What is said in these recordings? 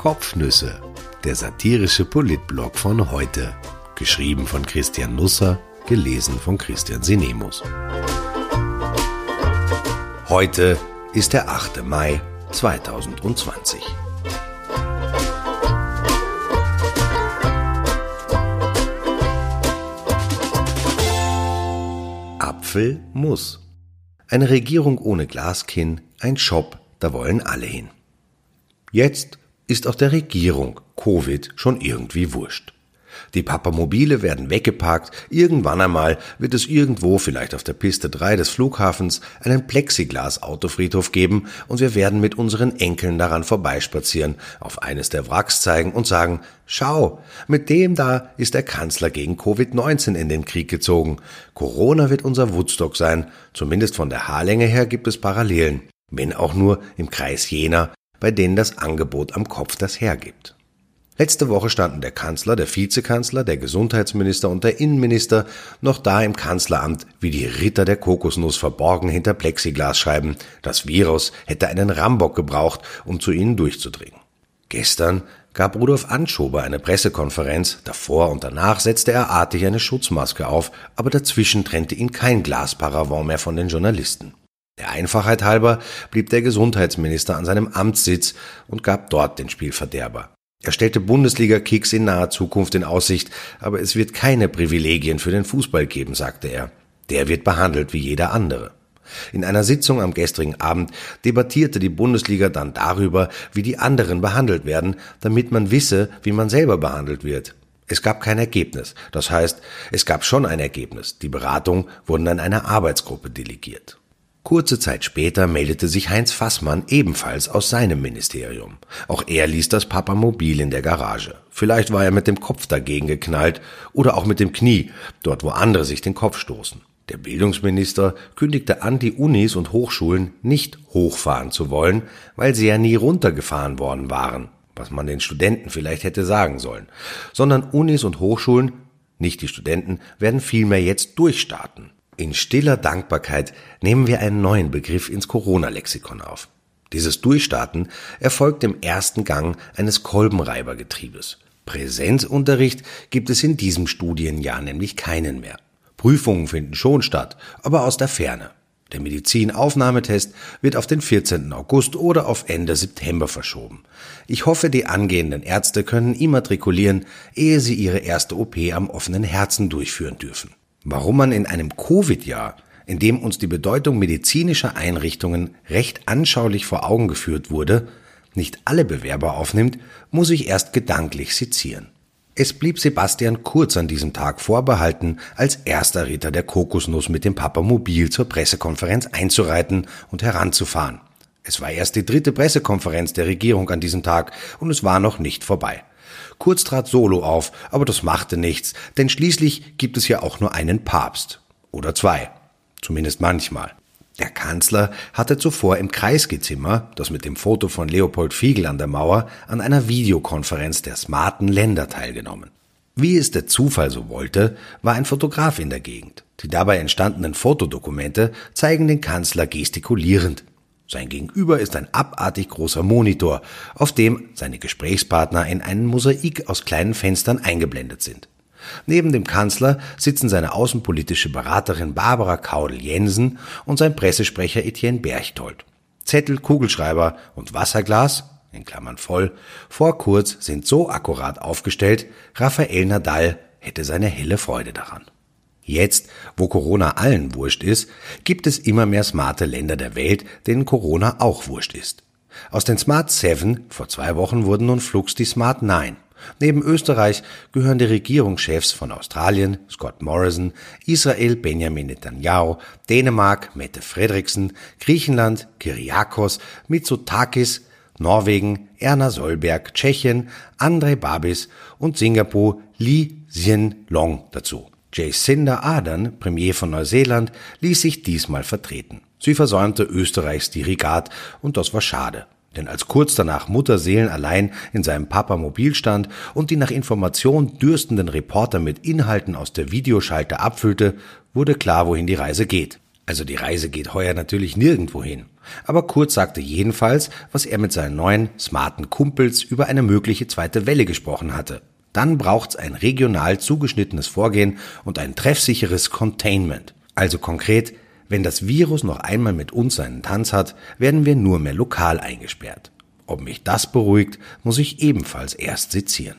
Kopfnüsse, der satirische Politblog von heute. Geschrieben von Christian Nusser, gelesen von Christian Sinemus. Heute ist der 8. Mai 2020. Apfel muss. Eine Regierung ohne Glaskinn, ein Shop, da wollen alle hin. Jetzt ist auch der Regierung Covid schon irgendwie wurscht. Die Papamobile werden weggeparkt, irgendwann einmal wird es irgendwo, vielleicht auf der Piste 3 des Flughafens, einen Plexiglas-Autofriedhof geben und wir werden mit unseren Enkeln daran vorbeispazieren, auf eines der Wracks zeigen und sagen, schau, mit dem da ist der Kanzler gegen Covid-19 in den Krieg gezogen. Corona wird unser Woodstock sein, zumindest von der Haarlänge her gibt es Parallelen, wenn auch nur im Kreis jener, bei denen das Angebot am Kopf das hergibt. Letzte Woche standen der Kanzler, der Vizekanzler, der Gesundheitsminister und der Innenminister noch da im Kanzleramt wie die Ritter der Kokosnuss verborgen hinter Plexiglasscheiben. Das Virus hätte einen Rambock gebraucht, um zu ihnen durchzudringen. Gestern gab Rudolf Anschober eine Pressekonferenz, davor und danach setzte er artig eine Schutzmaske auf, aber dazwischen trennte ihn kein Glasparavent mehr von den Journalisten. Der Einfachheit halber blieb der Gesundheitsminister an seinem Amtssitz und gab dort den Spielverderber. Er stellte Bundesliga-Kicks in naher Zukunft in Aussicht, aber es wird keine Privilegien für den Fußball geben, sagte er. Der wird behandelt wie jeder andere. In einer Sitzung am gestrigen Abend debattierte die Bundesliga dann darüber, wie die anderen behandelt werden, damit man wisse, wie man selber behandelt wird. Es gab kein Ergebnis. Das heißt, es gab schon ein Ergebnis. Die Beratungen wurden an eine Arbeitsgruppe delegiert. Kurze Zeit später meldete sich Heinz Fassmann ebenfalls aus seinem Ministerium. Auch er ließ das Papamobil in der Garage. Vielleicht war er mit dem Kopf dagegen geknallt oder auch mit dem Knie, dort wo andere sich den Kopf stoßen. Der Bildungsminister kündigte an, die Unis und Hochschulen nicht hochfahren zu wollen, weil sie ja nie runtergefahren worden waren, was man den Studenten vielleicht hätte sagen sollen, sondern Unis und Hochschulen, nicht die Studenten, werden vielmehr jetzt durchstarten. In stiller Dankbarkeit nehmen wir einen neuen Begriff ins Corona-Lexikon auf. Dieses Durchstarten erfolgt im ersten Gang eines Kolbenreibergetriebes. Präsenzunterricht gibt es in diesem Studienjahr nämlich keinen mehr. Prüfungen finden schon statt, aber aus der Ferne. Der Medizinaufnahmetest wird auf den 14. August oder auf Ende September verschoben. Ich hoffe, die angehenden Ärzte können immatrikulieren, ehe sie ihre erste OP am offenen Herzen durchführen dürfen warum man in einem Covid-Jahr, in dem uns die Bedeutung medizinischer Einrichtungen recht anschaulich vor Augen geführt wurde, nicht alle Bewerber aufnimmt, muss ich erst gedanklich sezieren. Es blieb Sebastian Kurz an diesem Tag vorbehalten, als erster Ritter der Kokosnuss mit dem Papamobil zur Pressekonferenz einzureiten und heranzufahren. Es war erst die dritte Pressekonferenz der Regierung an diesem Tag und es war noch nicht vorbei. Kurz trat Solo auf, aber das machte nichts, denn schließlich gibt es ja auch nur einen Papst. Oder zwei. Zumindest manchmal. Der Kanzler hatte zuvor im Kreisgezimmer, das mit dem Foto von Leopold Fiegel an der Mauer, an einer Videokonferenz der smarten Länder teilgenommen. Wie es der Zufall so wollte, war ein Fotograf in der Gegend. Die dabei entstandenen Fotodokumente zeigen den Kanzler gestikulierend. Sein Gegenüber ist ein abartig großer Monitor, auf dem seine Gesprächspartner in einen Mosaik aus kleinen Fenstern eingeblendet sind. Neben dem Kanzler sitzen seine außenpolitische Beraterin Barbara Kaudel-Jensen und sein Pressesprecher Etienne Berchtold. Zettel, Kugelschreiber und Wasserglas, in Klammern voll, vor kurz sind so akkurat aufgestellt, Raphael Nadal hätte seine helle Freude daran. Jetzt, wo Corona allen wurscht ist, gibt es immer mehr smarte Länder der Welt, denen Corona auch wurscht ist. Aus den Smart 7 vor zwei Wochen wurden nun flugs die Smart 9. Neben Österreich gehören die Regierungschefs von Australien, Scott Morrison, Israel, Benjamin Netanyahu, Dänemark, Mette Fredriksen, Griechenland, Kyriakos, Mitsotakis, Norwegen, Erna Solberg, Tschechien, Andrei Babis und Singapur Lee Hsien Long dazu. Jacinda Ardern, Premier von Neuseeland, ließ sich diesmal vertreten. Sie versäumte Österreichs Dirigat und das war schade. Denn als kurz danach Mutterseelen allein in seinem Papamobil stand und die nach Information dürstenden Reporter mit Inhalten aus der Videoschalte abfüllte, wurde klar, wohin die Reise geht. Also die Reise geht heuer natürlich nirgendwo hin. Aber Kurz sagte jedenfalls, was er mit seinen neuen, smarten Kumpels über eine mögliche zweite Welle gesprochen hatte. Dann braucht's ein regional zugeschnittenes Vorgehen und ein treffsicheres Containment. Also konkret, wenn das Virus noch einmal mit uns seinen Tanz hat, werden wir nur mehr lokal eingesperrt. Ob mich das beruhigt, muss ich ebenfalls erst sezieren.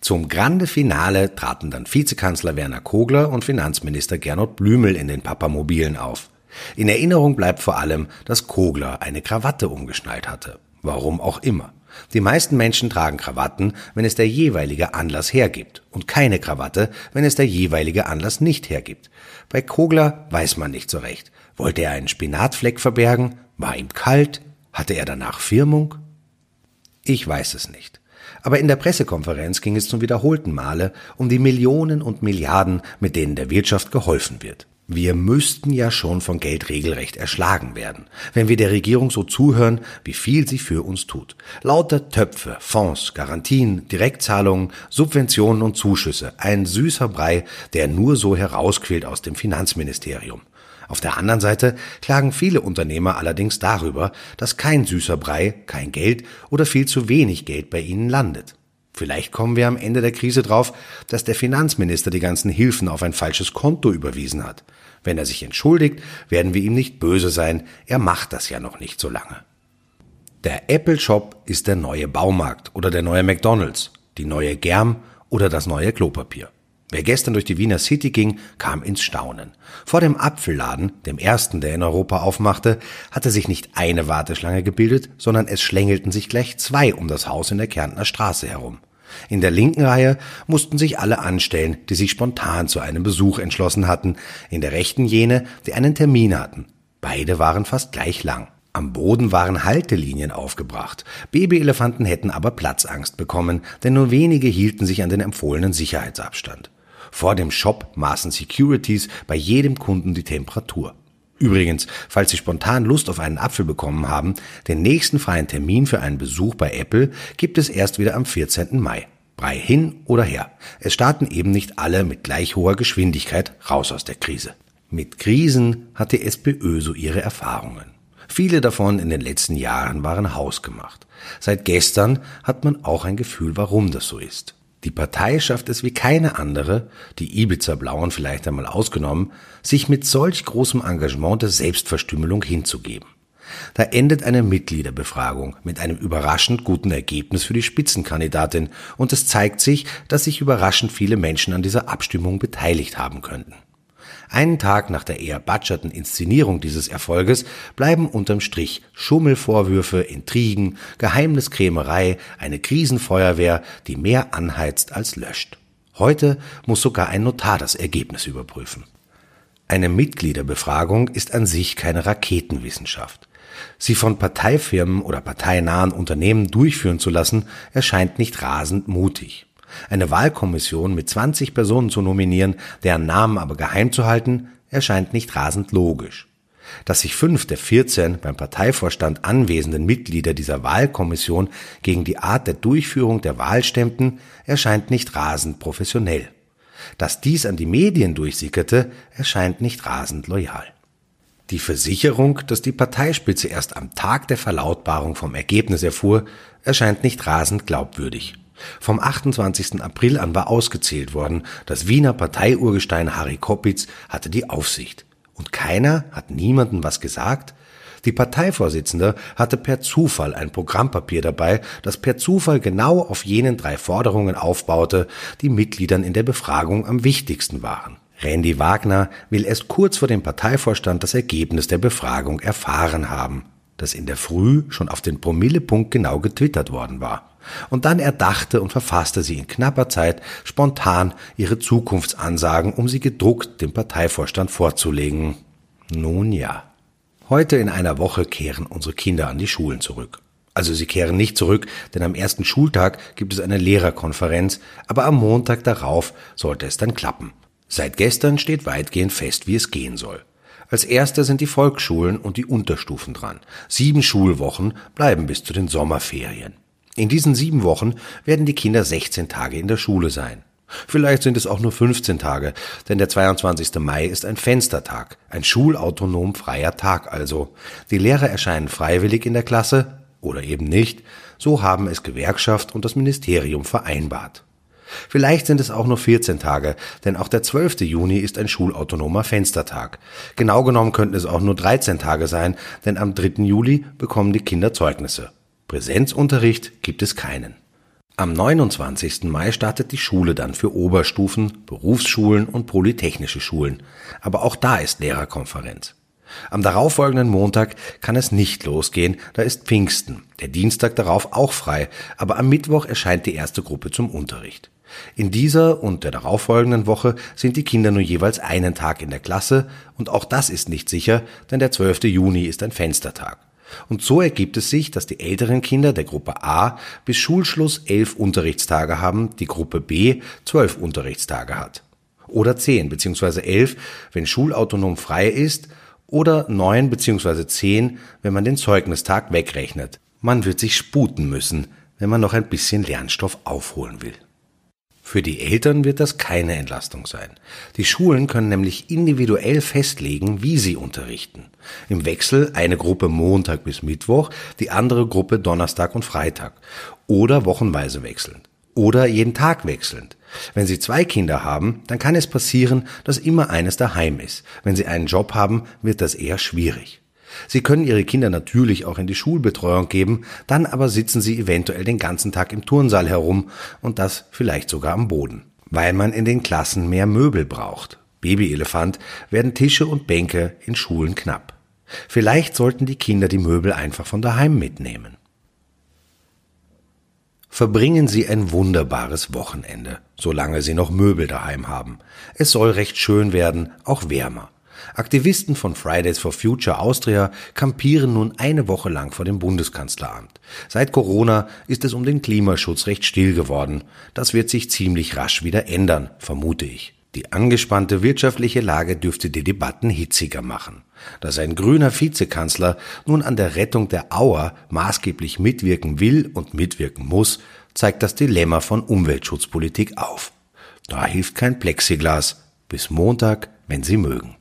Zum Grande Finale traten dann Vizekanzler Werner Kogler und Finanzminister Gernot Blümel in den Papamobilen auf. In Erinnerung bleibt vor allem, dass Kogler eine Krawatte umgeschnallt hatte. Warum auch immer. Die meisten Menschen tragen Krawatten, wenn es der jeweilige Anlass hergibt und keine Krawatte, wenn es der jeweilige Anlass nicht hergibt. Bei Kogler weiß man nicht so recht. Wollte er einen Spinatfleck verbergen? War ihm kalt? Hatte er danach Firmung? Ich weiß es nicht. Aber in der Pressekonferenz ging es zum wiederholten Male um die Millionen und Milliarden, mit denen der Wirtschaft geholfen wird. Wir müssten ja schon von Geld regelrecht erschlagen werden, wenn wir der Regierung so zuhören, wie viel sie für uns tut. Lauter Töpfe, Fonds, Garantien, Direktzahlungen, Subventionen und Zuschüsse. Ein süßer Brei, der nur so herausquillt aus dem Finanzministerium. Auf der anderen Seite klagen viele Unternehmer allerdings darüber, dass kein süßer Brei, kein Geld oder viel zu wenig Geld bei ihnen landet. Vielleicht kommen wir am Ende der Krise drauf, dass der Finanzminister die ganzen Hilfen auf ein falsches Konto überwiesen hat. Wenn er sich entschuldigt, werden wir ihm nicht böse sein, er macht das ja noch nicht so lange. Der Apple Shop ist der neue Baumarkt oder der neue McDonald's, die neue Germ oder das neue Klopapier. Wer gestern durch die Wiener City ging, kam ins Staunen. Vor dem Apfelladen, dem ersten, der in Europa aufmachte, hatte sich nicht eine Warteschlange gebildet, sondern es schlängelten sich gleich zwei um das Haus in der Kärntner Straße herum. In der linken Reihe mussten sich alle anstellen, die sich spontan zu einem Besuch entschlossen hatten, in der rechten jene, die einen Termin hatten. Beide waren fast gleich lang. Am Boden waren Haltelinien aufgebracht. Babyelefanten hätten aber Platzangst bekommen, denn nur wenige hielten sich an den empfohlenen Sicherheitsabstand. Vor dem Shop maßen Securities bei jedem Kunden die Temperatur. Übrigens, falls Sie spontan Lust auf einen Apfel bekommen haben, den nächsten freien Termin für einen Besuch bei Apple gibt es erst wieder am 14. Mai. Brei hin oder her. Es starten eben nicht alle mit gleich hoher Geschwindigkeit raus aus der Krise. Mit Krisen hat die SPÖ so ihre Erfahrungen. Viele davon in den letzten Jahren waren hausgemacht. Seit gestern hat man auch ein Gefühl, warum das so ist. Die Partei schafft es wie keine andere, die Ibiza-Blauen vielleicht einmal ausgenommen, sich mit solch großem Engagement der Selbstverstümmelung hinzugeben. Da endet eine Mitgliederbefragung mit einem überraschend guten Ergebnis für die Spitzenkandidatin und es zeigt sich, dass sich überraschend viele Menschen an dieser Abstimmung beteiligt haben könnten. Einen Tag nach der eher batscherten Inszenierung dieses Erfolges bleiben unterm Strich Schummelvorwürfe, Intrigen, Geheimniskrämerei, eine Krisenfeuerwehr, die mehr anheizt als löscht. Heute muss sogar ein Notar das Ergebnis überprüfen. Eine Mitgliederbefragung ist an sich keine Raketenwissenschaft. Sie von Parteifirmen oder parteinahen Unternehmen durchführen zu lassen, erscheint nicht rasend mutig. Eine Wahlkommission mit 20 Personen zu nominieren, deren Namen aber geheim zu halten, erscheint nicht rasend logisch. Dass sich fünf der 14 beim Parteivorstand anwesenden Mitglieder dieser Wahlkommission gegen die Art der Durchführung der Wahl stemmten, erscheint nicht rasend professionell. Dass dies an die Medien durchsickerte, erscheint nicht rasend loyal. Die Versicherung, dass die Parteispitze erst am Tag der Verlautbarung vom Ergebnis erfuhr, erscheint nicht rasend glaubwürdig. Vom 28. April an war ausgezählt worden. Das Wiener Parteiurgestein Harry Koppitz hatte die Aufsicht. Und keiner hat niemandem was gesagt? Die Parteivorsitzende hatte per Zufall ein Programmpapier dabei, das per Zufall genau auf jenen drei Forderungen aufbaute, die Mitgliedern in der Befragung am wichtigsten waren. Randy Wagner will erst kurz vor dem Parteivorstand das Ergebnis der Befragung erfahren haben, das in der Früh schon auf den Promillepunkt genau getwittert worden war. Und dann erdachte und verfasste sie in knapper Zeit spontan ihre Zukunftsansagen, um sie gedruckt dem Parteivorstand vorzulegen. Nun ja. Heute in einer Woche kehren unsere Kinder an die Schulen zurück. Also sie kehren nicht zurück, denn am ersten Schultag gibt es eine Lehrerkonferenz, aber am Montag darauf sollte es dann klappen. Seit gestern steht weitgehend fest, wie es gehen soll. Als erster sind die Volksschulen und die Unterstufen dran. Sieben Schulwochen bleiben bis zu den Sommerferien. In diesen sieben Wochen werden die Kinder 16 Tage in der Schule sein. Vielleicht sind es auch nur 15 Tage, denn der 22. Mai ist ein Fenstertag, ein schulautonom freier Tag also. Die Lehrer erscheinen freiwillig in der Klasse oder eben nicht, so haben es Gewerkschaft und das Ministerium vereinbart. Vielleicht sind es auch nur 14 Tage, denn auch der 12. Juni ist ein schulautonomer Fenstertag. Genau genommen könnten es auch nur 13 Tage sein, denn am 3. Juli bekommen die Kinder Zeugnisse. Präsenzunterricht gibt es keinen. Am 29. Mai startet die Schule dann für Oberstufen, Berufsschulen und polytechnische Schulen. Aber auch da ist Lehrerkonferenz. Am darauffolgenden Montag kann es nicht losgehen, da ist Pfingsten, der Dienstag darauf auch frei, aber am Mittwoch erscheint die erste Gruppe zum Unterricht. In dieser und der darauffolgenden Woche sind die Kinder nur jeweils einen Tag in der Klasse und auch das ist nicht sicher, denn der 12. Juni ist ein Fenstertag. Und so ergibt es sich, dass die älteren Kinder der Gruppe A bis Schulschluss elf Unterrichtstage haben, die Gruppe B zwölf Unterrichtstage hat. Oder zehn beziehungsweise elf, wenn schulautonom frei ist, oder neun beziehungsweise zehn, wenn man den Zeugnistag wegrechnet. Man wird sich sputen müssen, wenn man noch ein bisschen Lernstoff aufholen will. Für die Eltern wird das keine Entlastung sein. Die Schulen können nämlich individuell festlegen, wie sie unterrichten. Im Wechsel eine Gruppe Montag bis Mittwoch, die andere Gruppe Donnerstag und Freitag. Oder wochenweise wechselnd. Oder jeden Tag wechselnd. Wenn Sie zwei Kinder haben, dann kann es passieren, dass immer eines daheim ist. Wenn Sie einen Job haben, wird das eher schwierig. Sie können Ihre Kinder natürlich auch in die Schulbetreuung geben, dann aber sitzen Sie eventuell den ganzen Tag im Turnsaal herum und das vielleicht sogar am Boden, weil man in den Klassen mehr Möbel braucht. Babyelefant werden Tische und Bänke in Schulen knapp. Vielleicht sollten die Kinder die Möbel einfach von daheim mitnehmen. Verbringen Sie ein wunderbares Wochenende, solange Sie noch Möbel daheim haben. Es soll recht schön werden, auch wärmer. Aktivisten von Fridays for Future Austria kampieren nun eine Woche lang vor dem Bundeskanzleramt. Seit Corona ist es um den Klimaschutz recht still geworden. Das wird sich ziemlich rasch wieder ändern, vermute ich. Die angespannte wirtschaftliche Lage dürfte die Debatten hitziger machen. Dass ein grüner Vizekanzler nun an der Rettung der Auer maßgeblich mitwirken will und mitwirken muss, zeigt das Dilemma von Umweltschutzpolitik auf. Da hilft kein Plexiglas. Bis Montag, wenn Sie mögen.